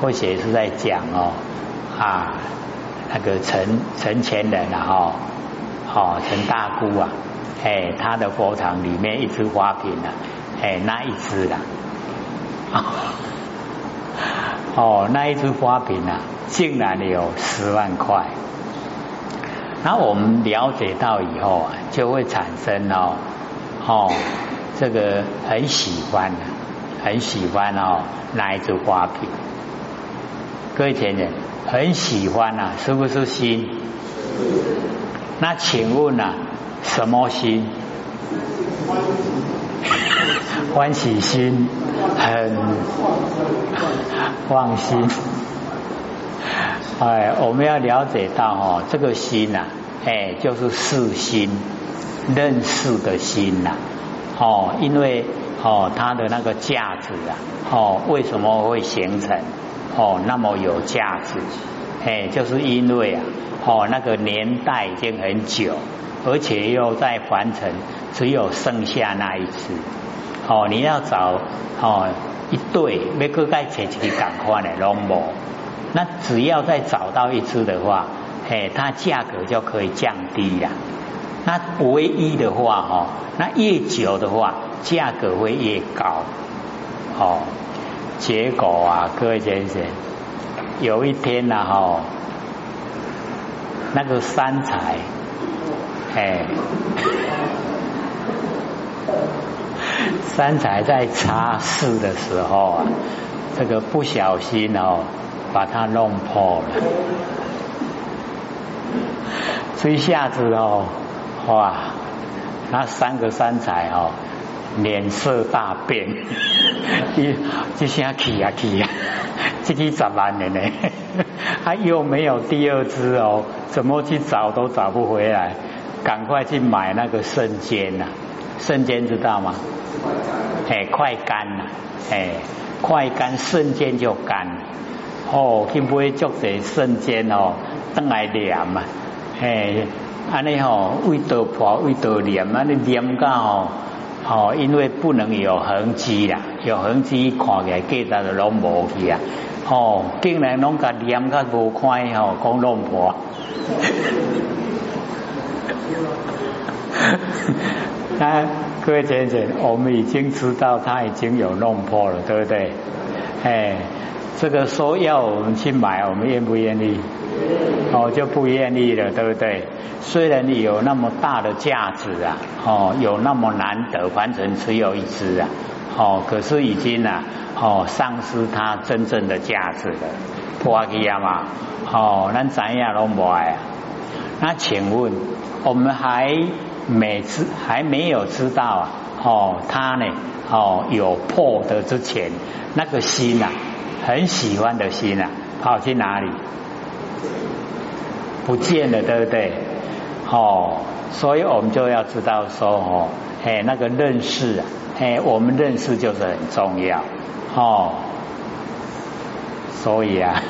或许是在讲哦啊那个陈陈前人啊哈哦陈大姑啊哎他的佛堂里面一只花瓶啊哎那一只啦哦那一只花瓶啊竟然有十万块，那我们了解到以后啊就会产生哦哦这个很喜欢很喜欢哦那一只花瓶。各位前人很喜欢啊，是不是心？那请问啊，什么心？欢喜心，很放心。哎，我们要了解到哦，这个心呐，哎，就是视心、认识的心呐。哦，因为哦，它的那个价值啊，哦，为什么会形成？哦，那么有价值，哎，就是因为啊，哦，那个年代已经很久，而且又在凡尘，只有剩下那一只。哦，你要找哦一对，每个该找一个赶快的龙膜，那只要再找到一只的话，哎，它价格就可以降低了。那唯一的话，哈，那越久的话，价格会越高。哦。结果啊，各位先生，有一天呐，哈，那个三才，哎，三才在擦拭的时候啊，这个不小心哦，把它弄破了，这一下子哦，哇，那三个三才哦。脸色大变，一 这下气啊气啊，这个十万的呢，他 又没有第二只哦，怎么去找都找不回来，赶快去买那个瞬间呐，瞬间知道吗？哎，快干呐，哎，快干瞬间就干，哦，去买足些圣坚哦，等来凉嘛，哎，安尼吼，味道破，味道凉，安尼凉到哦。哦，因为不能有痕迹啦，有痕迹看起来记得就拢无去啊。哦，竟然拢甲黏甲无看哦，讲弄破。那 各位姐姐，我们已经知道他已经有弄破了，对不对？哎，这个说要我们去买，我们愿不愿意？哦，就不愿意了，对不对？虽然你有那么大的价值啊，哦，有那么难得，凡尘只有一只啊，哦，可是已经啊，哦，丧失它真正的价值了，破去啊嘛，哦，咱怎样都不爱啊。那请问，我们还每次还没有知道啊，哦，他呢，哦，有破的之前，那个心啊，很喜欢的心啊，跑去哪里？不见了，对不对？哦，所以我们就要知道说，哦，哎，那个认识啊，哎，我们认识就是很重要，哦，所以啊，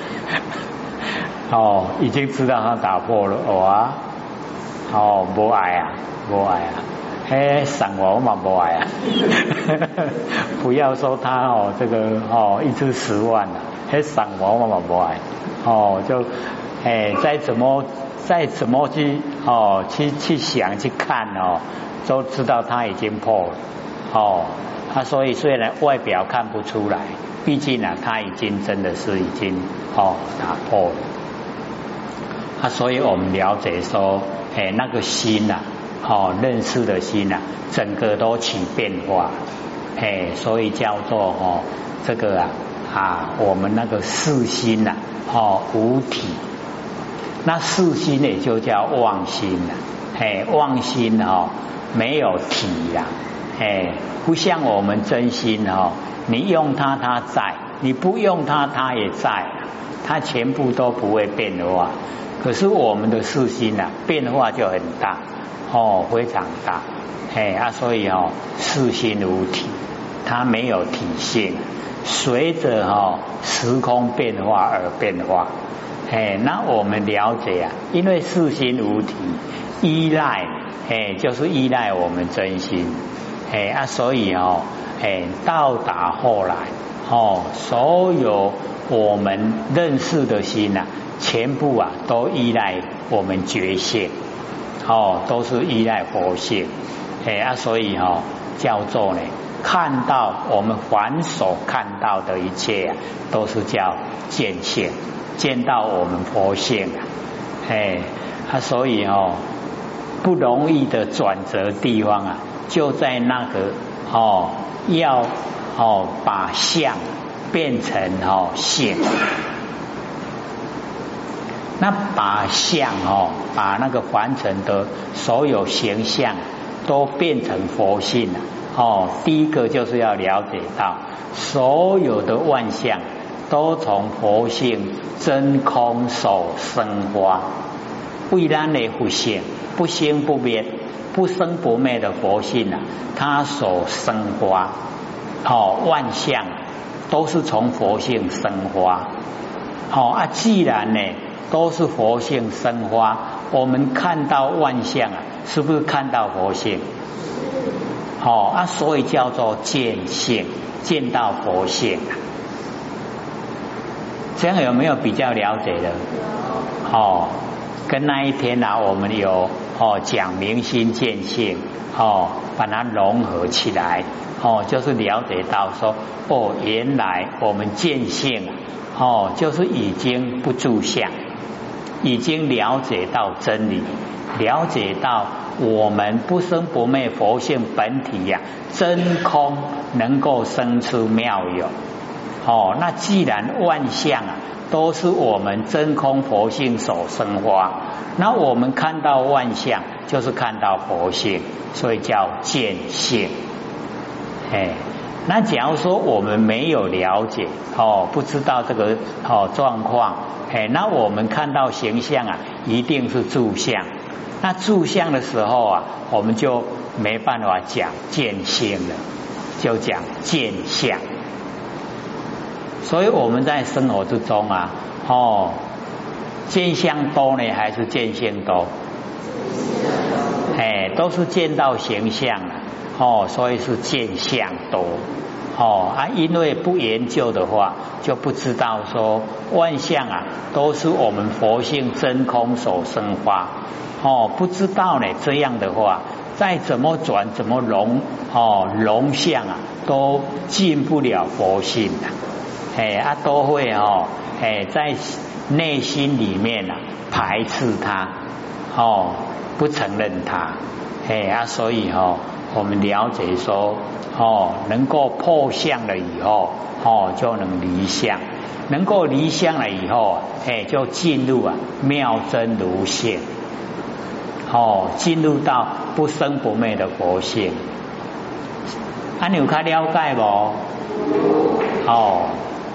哦，已经知道他打破了，哇，哦，不爱啊，不爱啊，哎，散我嘛不爱啊，不要说他哦，这个哦，一支十万了，哎，散我嘛不爱，哦，就。哎，再怎么再怎么去哦，去去想去看哦，都知道它已经破了哦。它所以虽然外表看不出来，毕竟呢，它已经真的是已经哦打破了。啊，所以我们了解说，哎，那个心呐，哦，认识的心呐，整个都起变化，哎，所以叫做哦，这个啊啊，我们那个四心呐，哦，五体。那四心呢，就叫妄心了。哎，妄心哦，没有体呀。哎，不像我们真心哦，你用它它在，你不用它它也在，它全部都不会变化。可是我们的四心呐，变化就很大哦，非常大。哎啊，所以哦，四心无体，它没有体性，随着哦时空变化而变化。哎，那我们了解啊，因为四心无体，依赖，哎，就是依赖我们真心，哎啊，所以哦，哎，到达后来，哦，所有我们认识的心呐，全部啊都依赖我们觉性，哦，都是依赖佛性，哎啊，所以哦叫做呢，看到我们凡所看到的一切，都是叫见性，见到我们佛性啊，哎啊，所以哦不容易的转折地方啊，就在那个哦要。哦，把相变成哦性，那把相哦，把那个凡尘的所有形象都变成佛性了。哦，第一个就是要了解到，所有的万象都从佛性真空所生花，未然的佛性不生不灭、不生不灭的佛性啊，它所生花。哦，万象都是从佛性生花。好啊，既然呢都是佛性生花，我们看到万象啊，是不是看到佛性？好啊，所以叫做见性，见到佛性。这样有没有比较了解的？哦，跟那一天啊，我们有哦讲明心见性，哦把它融合起来。哦，就是了解到说，哦，原来我们见性，哦，就是已经不住相，已经了解到真理，了解到我们不生不灭佛性本体呀，真空能够生出妙有。哦，那既然万象啊都是我们真空佛性所生花，那我们看到万象就是看到佛性，所以叫见性。哎，那假如说我们没有了解哦，不知道这个哦状况，哎，那我们看到形象啊，一定是住相。那住相的时候啊，我们就没办法讲见性了，就讲见相。所以我们在生活之中啊，哦，见相多呢，还是见性多？哎，都是见到形象了。哦，所以是见相多哦啊，因为不研究的话，就不知道说万象啊都是我们佛性真空所生发哦，不知道呢这样的话，再怎么转怎么融哦融相啊，都进不了佛性的，哎啊都会哦哎在内心里面啊排斥他哦不承认他哎啊所以哦。我们了解说，哦，能够破相了以后，哦，就能离相；能够离相了以后，哎，就进入啊妙真如性，哦，进入到不生不灭的佛性。啊，你有看了解不？哦，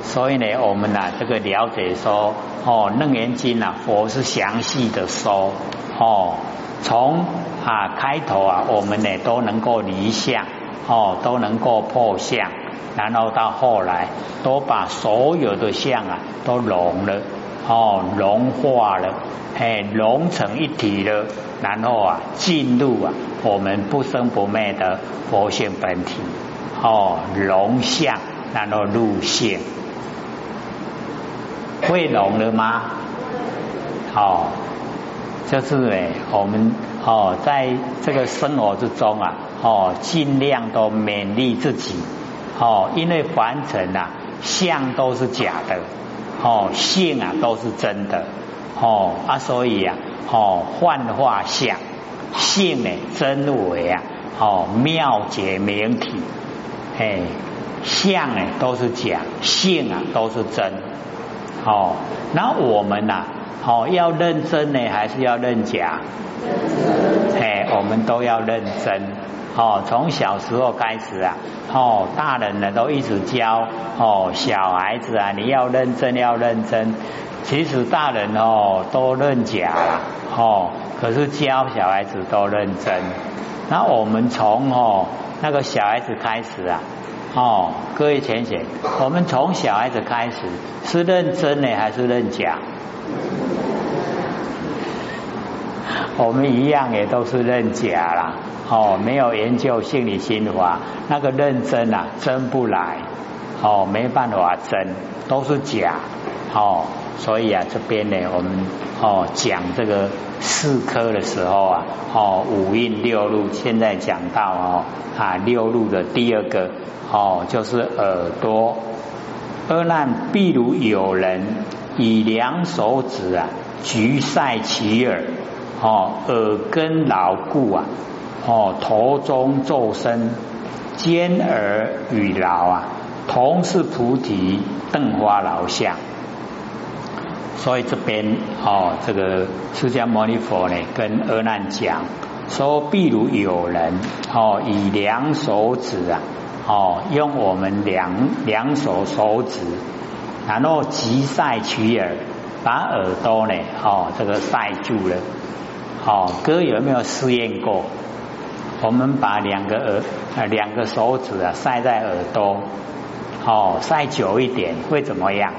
所以呢，我们呢，这个了解说，哦，楞严经啊，佛是详细的说，哦，从。啊，开头啊，我们呢都能够离相，哦，都能够破相，然后到后来都把所有的相啊都融了，哦，融化了，嘿，融成一体了，然后啊进入啊我们不生不灭的佛性本体，哦，融相，然后入性，会融了吗？哦，就是哎，我们。哦，在这个生活之中啊，哦，尽量都勉励自己，哦，因为凡尘啊，相都是假的，哦，性啊都是真的，哦啊，所以啊，哦，幻化相，性呢真伪啊，哦，妙解明体，哎，相呢都是假，性啊都是真，哦，那我们呐。哦，要认真呢，还是要认假？哎，我们都要认真。哦，从小时候开始啊，哦，大人呢都一直教哦，小孩子啊，你要认真，要认真。其实大人哦都认假了，哦，可是教小孩子都认真。那我们从哦那个小孩子开始啊，哦，各位浅显，我们从小孩子开始是认真呢，还是认假？我们一样也都是认假啦，哦，没有研究心理心法，那个认真啊，真不来，哦没办法真，都是假哦。所以啊，这边呢，我们哦讲这个四科的时候啊，哦五蕴六路，现在讲到哦啊六路的第二个哦就是耳朵。二难，譬如有人以两手指啊，举塞其耳，哦，耳根牢固啊，哦，头中奏声，尖耳与牢啊，同是菩提灯花老相。所以这边哦，这个释迦牟尼佛呢，跟阿难讲说，譬如有人哦，以两手指啊。哦，用我们两两手手指，然后急塞取耳，把耳朵呢，哦，这个塞住了。哦，哥有没有试验过？我们把两个耳啊，两个手指啊，塞在耳朵，哦，晒久一点会怎么样？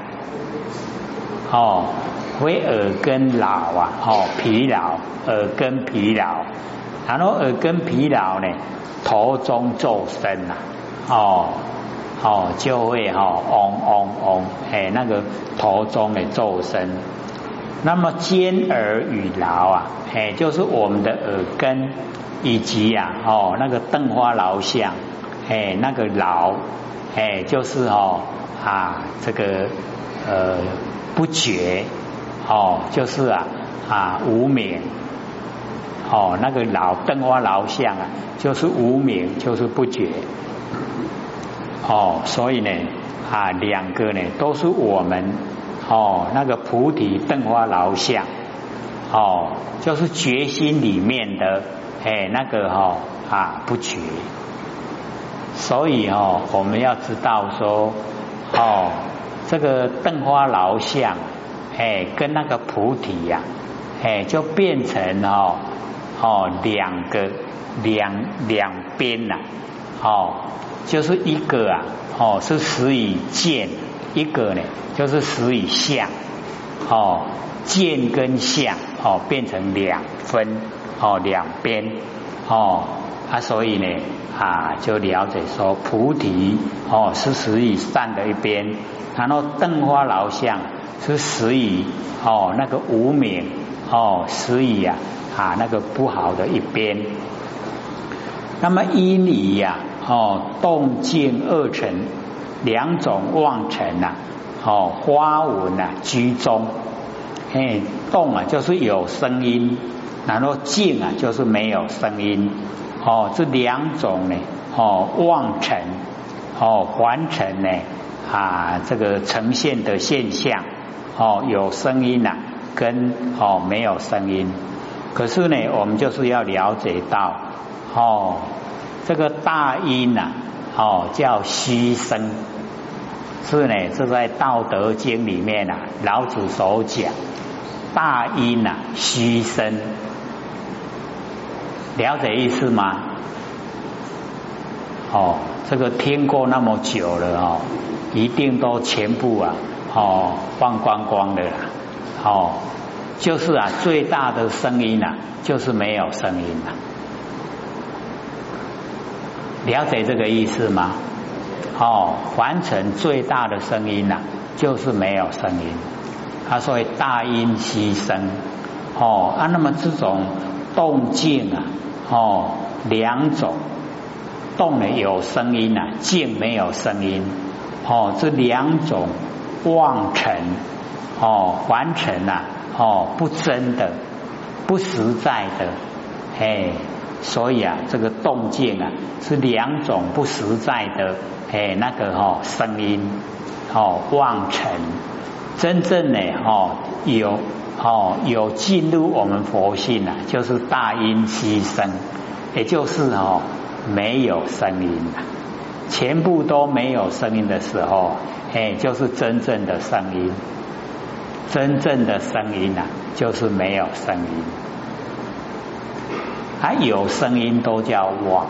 哦，会耳根老啊，哦，疲劳，耳根疲劳，然后耳根疲劳呢，头中奏声啊。哦，哦，就会哈，嗡嗡嗡，哎，那个头中的奏声。那么尖耳与劳啊，哎，就是我们的耳根以及呀，哦，那个灯花劳相，哎，那个劳，哎，就是哦啊，这个呃不觉，哦，就是啊啊无名，哦，那个老灯花老相啊，就是无名，就是不觉。哦，所以呢，啊，两个呢都是我们哦那个菩提灯花老相，哦，就是决心里面的哎那个哈啊不觉，所以哦我们要知道说哦这个灯花劳相哎跟那个菩提呀哎就变成哦哦两个两两边呐哦。就是一个啊，哦，是实与见；一个呢，就是实与相。哦，见跟相，哦，变成两分，哦，两边，哦，啊，所以呢，啊，就了解说，菩提，哦，是实以善的一边；然后灯花老相是实以，哦，那个无名，哦，实以啊，啊，那个不好的一边。那么依理呀。哦，动静二尘两种妄尘呐，哦，花纹呐居中，嘿，动啊就是有声音，然后静啊就是没有声音，哦，这两种呢，哦，妄尘，哦，凡尘呢啊，这个呈现的现象，哦，有声音呐，跟哦没有声音，可是呢，我们就是要了解到，哦。这个大音呐，哦，叫虚声，是呢，是在《道德经》里面呐，老子所讲，大音呐，虚声，了解意思吗？哦，这个听过那么久了哦，一定都全部啊，哦，放光光的啦，哦，就是啊，最大的声音呐，就是没有声音了。了解这个意思吗？哦，凡尘最大的声音呐，就是没有声音。他说大音希声。哦啊，那么这种动静啊，哦，两种动呢有声音呐，静没有声音。哦，这两种妄尘，哦，完成呐，哦，不真的，不实在的，哎。所以啊，这个动静啊是两种不实在的，哎，那个哈声音，哦妄尘，真正呢哦有哦有进入我们佛性啊，就是大音希声，也就是哦没有声音啊，全部都没有声音的时候，哎，就是真正的声音，真正的声音啊，就是没有声音。还有声音都叫妄，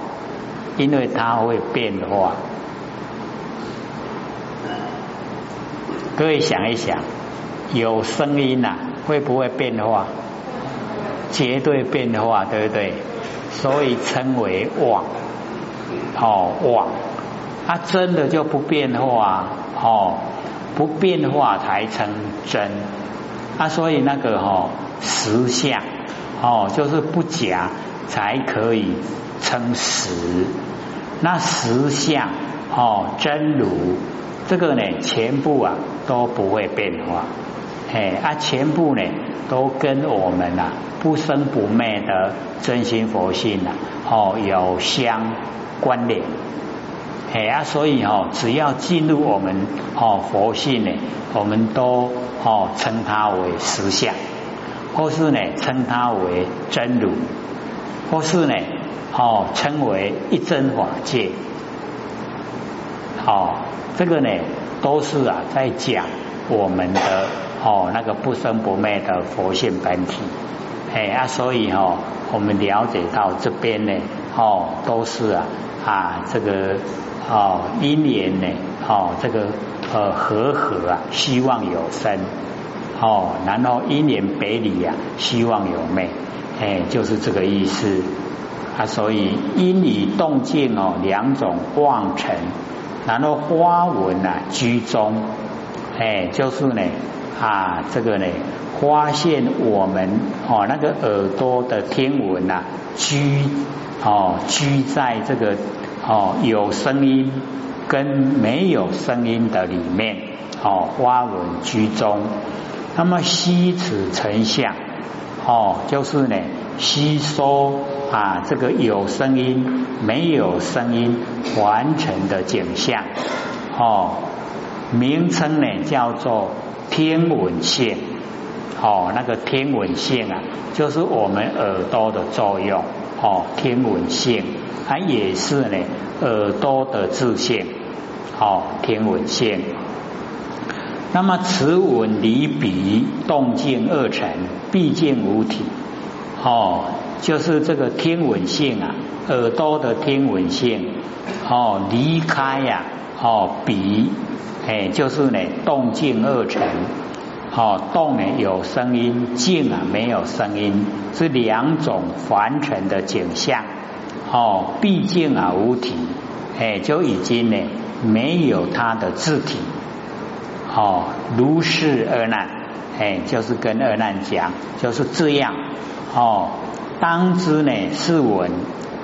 因为它会变化。各位想一想，有声音呐，会不会变化？绝对变化，对不对？所以称为妄，哦妄。啊，真的就不变化哦，不变化才称真啊，所以那个哈实相哦，就是不假才可以称实。那实相哦，真如这个呢，全部啊都不会变化，哎啊，全部呢都跟我们啊不生不灭的真心佛性啊哦有相关联。哎啊，所以哦，只要进入我们哦佛性呢，我们都哦称它为实相，或是呢称它为真如，或是呢哦称为一真法界。哦，这个呢都是啊在讲我们的哦那个不生不灭的佛性本体。哎啊，所以哦我们了解到这边呢哦都是啊啊这个。哦，因缘呢？哦，这个呃和合啊，希望有生哦，然后因缘北里呀，希望有灭，哎，就是这个意思啊。所以因与动静哦，两种妄尘，然后花纹啊居中，哎，就是呢啊，这个呢发现我们哦那个耳朵的天文呐居哦居在这个。哦，有声音跟没有声音的里面，哦，花纹居中。那么吸此成像，哦，就是呢，吸收啊，这个有声音、没有声音完成的景象，哦，名称呢叫做天文线。哦，那个天文线啊，就是我们耳朵的作用。哦，天文性，它也是呢，耳朵的自性。哦，天文性。那么此文离彼动静二成，毕竟无体。哦，就是这个天文性啊，耳朵的天文性。哦，离开呀，哦，彼，哎，就是呢，动静二成。哦，动呢有声音，静啊没有声音，是两种凡尘的景象。哦，毕竟啊无体，哎，就已经呢没有它的字体。哦，如是二难，哎，就是跟二难讲，就是这样。哦，当知呢是闻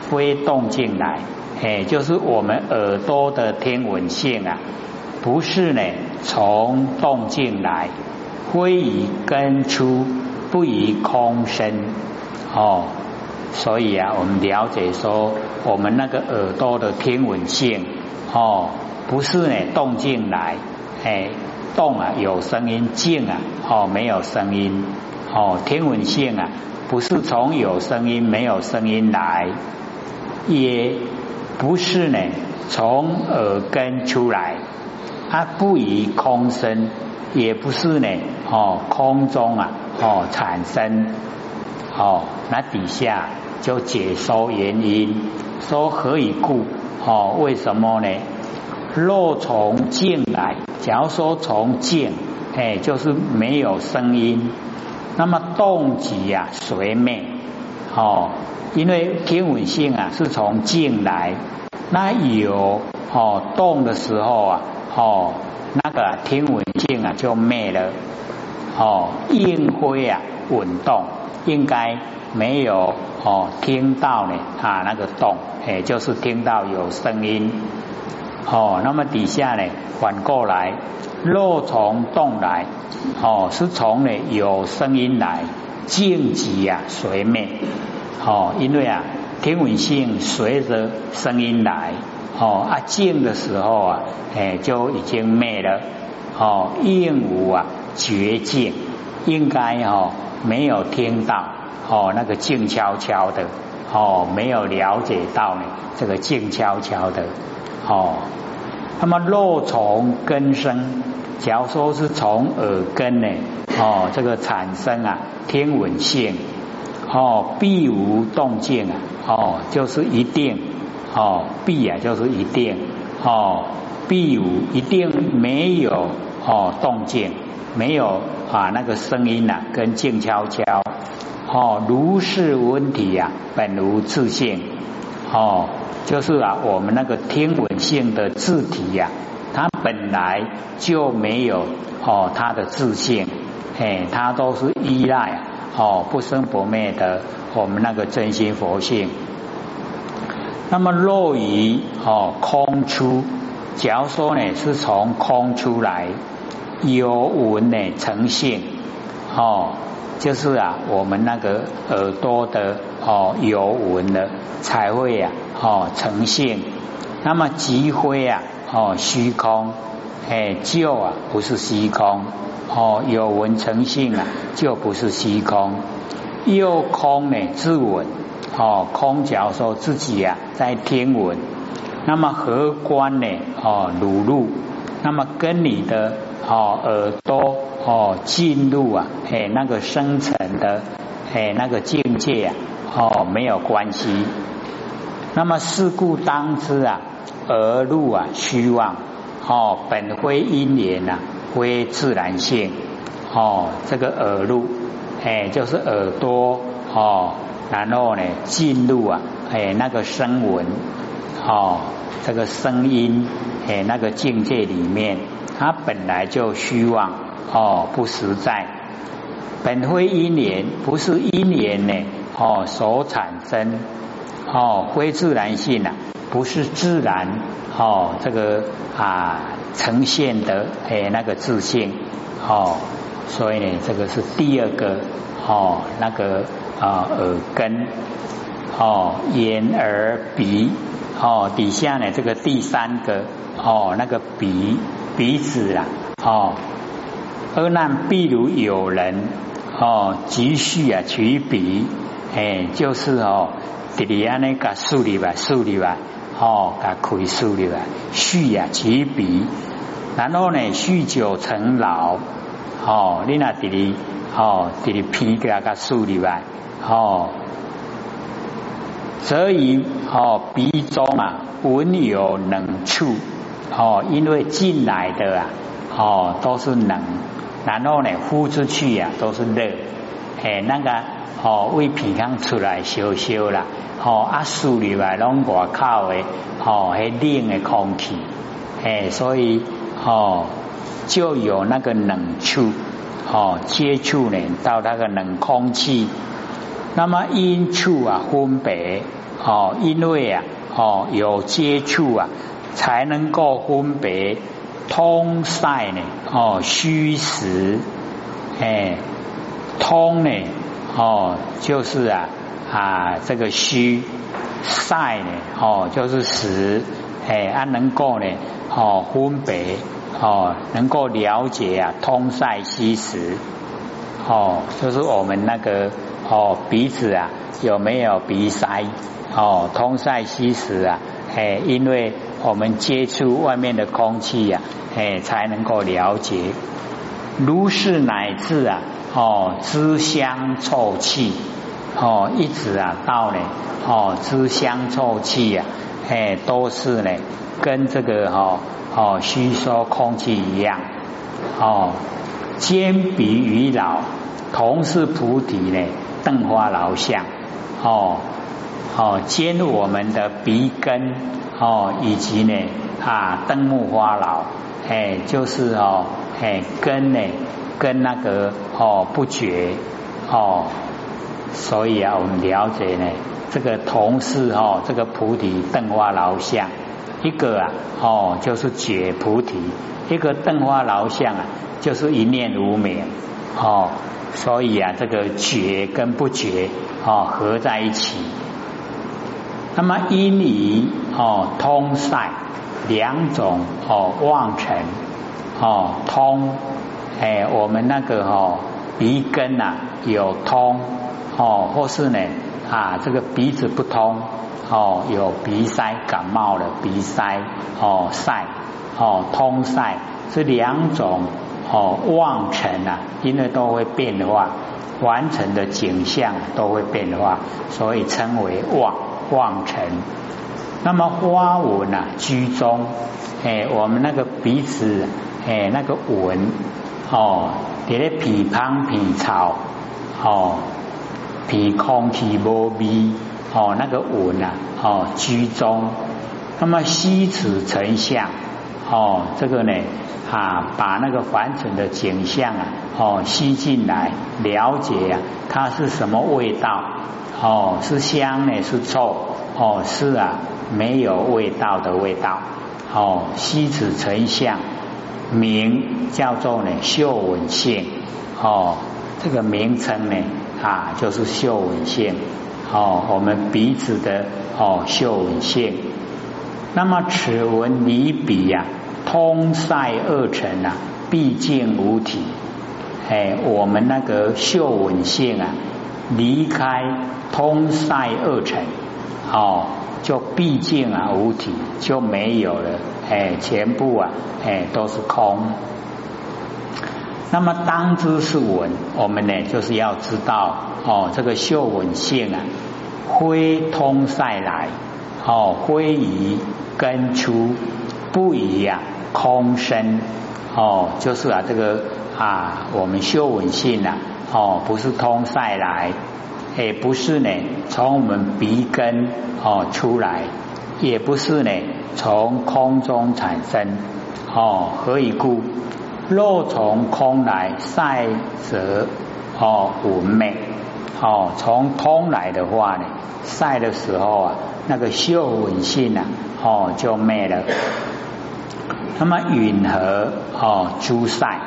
非动静来，哎，就是我们耳朵的天文性啊，不是呢从动静来。归于根出，不以空生哦。所以啊，我们了解说，我们那个耳朵的听闻性哦，不是呢动静来，哎，动啊有声音，静啊哦没有声音哦。听闻性啊，不是从有声音没有声音来，也不是呢从耳根出来，它不以空生。也不是呢，哦，空中啊，哦，产生，哦，那底下就解说原因，说何以故？哦，为什么呢？若从静来，假如说从静，哎，就是没有声音，那么动即呀随灭，哦，因为天文性啊是从静来，那有哦动的时候啊，哦。那个天文性啊就灭了哦，应灰啊稳动，应该没有哦听到呢啊那个动，哎就是听到有声音哦，那么底下呢反过来，若从动来哦是从呢有声音来，静即啊随灭哦，因为啊天文性随着声音来。哦啊静的时候啊，哎就已经灭了。哦应无啊绝境，应该哦没有听到哦那个静悄悄的哦没有了解到呢这个静悄悄的哦。那么若从根生，假如说是从耳根呢哦这个产生啊天文性哦必无动静啊哦就是一定。哦，必啊，就是一定哦，必无一定没有哦动静，没有啊那个声音呐，跟静悄悄哦，如是问题呀，本无自性哦，就是啊，我们那个天文性的字体呀，它本来就没有哦，它的自性，哎，它都是依赖哦不生不灭的我们那个真心佛性。那么若于哦空出，假如说呢是从空出来，有闻呢呈现，哦，就是啊我们那个耳朵的。哦，有闻的才会呀，哦呈现。那么即灰啊，哦虚空，哎就啊不是虚空，哦有闻成性啊就不是虚空。又空呢自闻，哦空假说自己呀在天文，那么何关呢？哦鲁入，那么跟你的哦耳朵哦进入啊，哎那个深层的哎那个境界啊。哦，没有关系。那么事故当知啊，而入啊虚妄哦，本非因缘呐，非自然性哦。这个耳入哎，就是耳朵哦，然后呢进入啊哎那个声闻哦，这个声音哎那个境界里面，它本来就虚妄哦，不实在，本非因缘，不是因缘呢。哦，所产生哦，非自然性啊，不是自然哦，这个啊呈现的诶那个自信哦，所以呢，这个是第二个哦那个啊耳根哦眼耳鼻哦底下呢这个第三个哦那个鼻鼻子啊哦，而难譬如有人哦急需啊取鼻。哎，就是哦，这里安尼个树立吧，树立吧，哦，个可以树立吧，续呀起笔，然后呢，酗酒成老，哦，你那这里哦，这里皮给个树立吧，哦，所以哦，鼻中啊，闻有冷处，哦，因为进来的啊，哦，都是冷，然后呢，呼出去呀，都是热，哎，那个。哦，为鼻腔出来烧烧啦，哦，啊，树里来拢外口的，哦，迄冷的空气，哎，所以哦，就有那个冷处，哦，接触呢到那个冷空气，那么因处啊分别，哦，因为啊，哦，有接触啊，才能够分别通塞呢，哦，虚实，哎，通呢。哦，就是啊啊，这个虚塞呢，哦，就是实，哎，啊，能够呢，哦，分别，哦，能够了解啊，通塞虚实，哦，就是我们那个哦，鼻子啊，有没有鼻塞？哦，通塞吸食啊，哎，因为我们接触外面的空气呀，哎，才能够了解，如是乃至啊。哦，知香臭气，哦，一直啊到呢，哦，知香臭气呀，哎，都是呢，跟这个哈，哦，吸收空气一样，哦，兼比于老，同是菩提呢，灯花老相，哦，哦，兼我们的鼻根，哦，以及呢，啊，灯木花老，哎，就是哦，哎，根呢。跟那个哦不绝哦，所以啊，我们了解呢，这个同事哦，这个菩提灯花老相，一个啊哦就是觉菩提，一个灯花老相啊就是一念无明哦，所以啊这个觉跟不觉哦合在一起，那么因离哦通塞两种哦妄尘哦通。哎，我们那个哦鼻根呐有通哦，或是呢啊这个鼻子不通哦，有鼻塞感冒的鼻塞哦塞哦通塞这两种哦望尘啊，因为都会变化，完成的景象都会变化，所以称为望望尘。那么花纹啊居中，哎，我们那个鼻子哎那个纹。哦，你的鼻旁鼻臭，哦，鼻空气无味，哦那个文啊哦居中，那么虚此成像哦这个呢啊把那个凡尘的景象啊哦吸进来了解啊它是什么味道哦是香呢是臭哦是啊没有味道的味道哦虚此成像名叫做呢嗅闻性哦这个名称呢啊就是嗅闻性哦我们彼此的哦嗅闻性，那么此文离彼呀通塞二尘啊毕竟无体。哎我们那个嗅闻性啊离开通塞二尘哦就毕竟啊无体就没有了。哎全部啊哎都是空。那么当知是闻，我们呢就是要知道哦，这个嗅闻性啊，非通塞来。哦，非以根出，不以呀空身哦，就是啊这个啊我们嗅闻性啊哦，不是通塞来，也不是呢从我们鼻根哦出来，也不是呢从空中产生。哦，何以故？若从空来晒则哦妩媚哦，从空来的话呢，晒的时候啊，那个嗅闻性啊哦就灭了。那么允和哦诸塞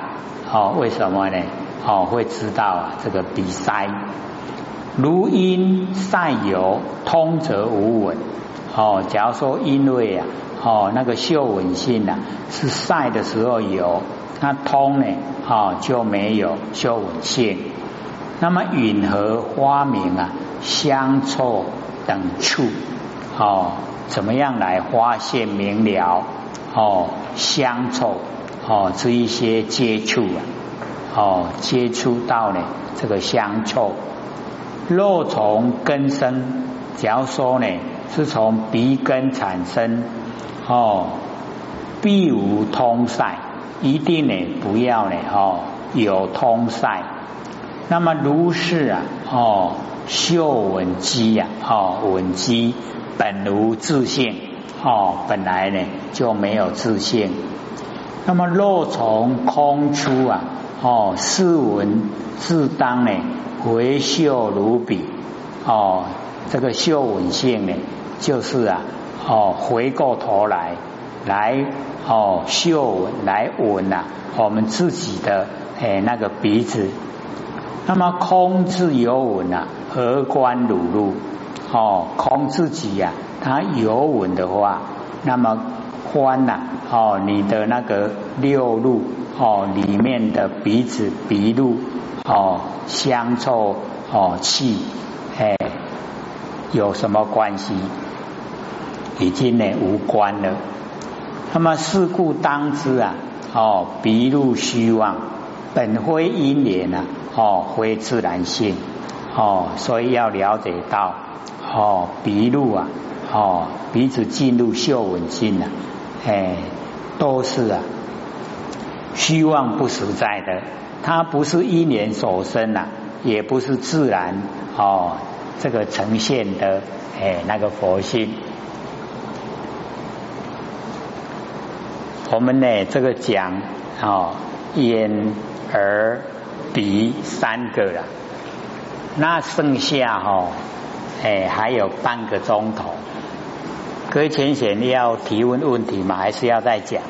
哦为什么呢？哦会知道啊这个鼻塞，如因晒有通则无闻哦。假如说因为啊哦那个嗅闻性啊是晒的时候有。那通呢？哦，就没有嗅闻性。那么允和花名啊，香臭等处，哦，怎么样来发现明了？哦，香臭，哦，这一些接触啊，哦，接触到呢这个香臭。若从根生，假如说呢是从鼻根产生，哦，必无通塞。一定呢，不要呢，哦，有通塞。那么如是啊，哦，嗅闻机呀，哦，闻机本无自性，哦，本来呢就没有自性。那么若从空出啊，哦，是闻自当呢回嗅如彼，哦，这个嗅闻性呢，就是啊，哦，回过头来。来哦，嗅来闻呐，我们自己的诶那个鼻子。那么空自有闻啊，何关乳露？哦，空自己呀，它有闻的话，那么观呐，哦，你的那个六路哦里面的鼻子鼻路哦香臭哦气哎有什么关系？已经呢无关了。那么事故当知啊，哦，鼻路虚妄，本非因缘啊，哦，非自然性，哦，所以要了解到，哦，鼻入啊，哦，鼻子进入嗅闻性啊，哎，都是啊，虚妄不实在的，它不是因缘所生呐，也不是自然哦，这个呈现的哎那个佛性。我们呢，这个讲哦，眼、而、鼻三个了，那剩下哈，哎，还有半个钟头。各位浅显要提问问题吗？还是要再讲？